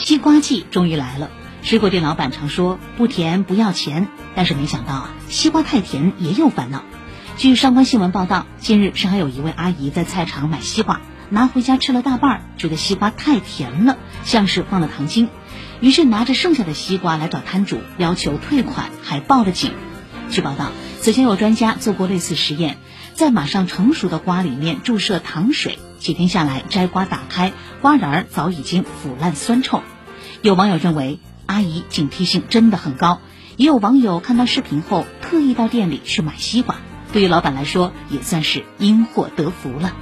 西瓜季终于来了，水果店老板常说不甜不要钱，但是没想到啊，西瓜太甜也有烦恼。据上官新闻报道，近日上海有一位阿姨在菜场买西瓜，拿回家吃了大半，觉得西瓜太甜了，像是放了糖精，于是拿着剩下的西瓜来找摊主要求退款，还报了警。据报道，此前有专家做过类似实验，在马上成熟的瓜里面注射糖水。几天下来，摘瓜打开，瓜瓤儿早已经腐烂酸臭。有网友认为阿姨警惕性真的很高，也有网友看到视频后特意到店里去买西瓜。对于老板来说，也算是因祸得福了。